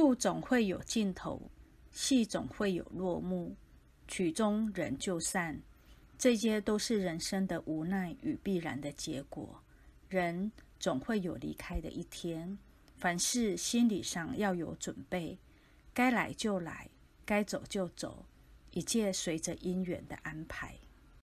路总会有尽头，戏总会有落幕，曲终人就散，这些都是人生的无奈与必然的结果。人总会有离开的一天，凡事心理上要有准备，该来就来，该走就走，一切随着因缘的安排。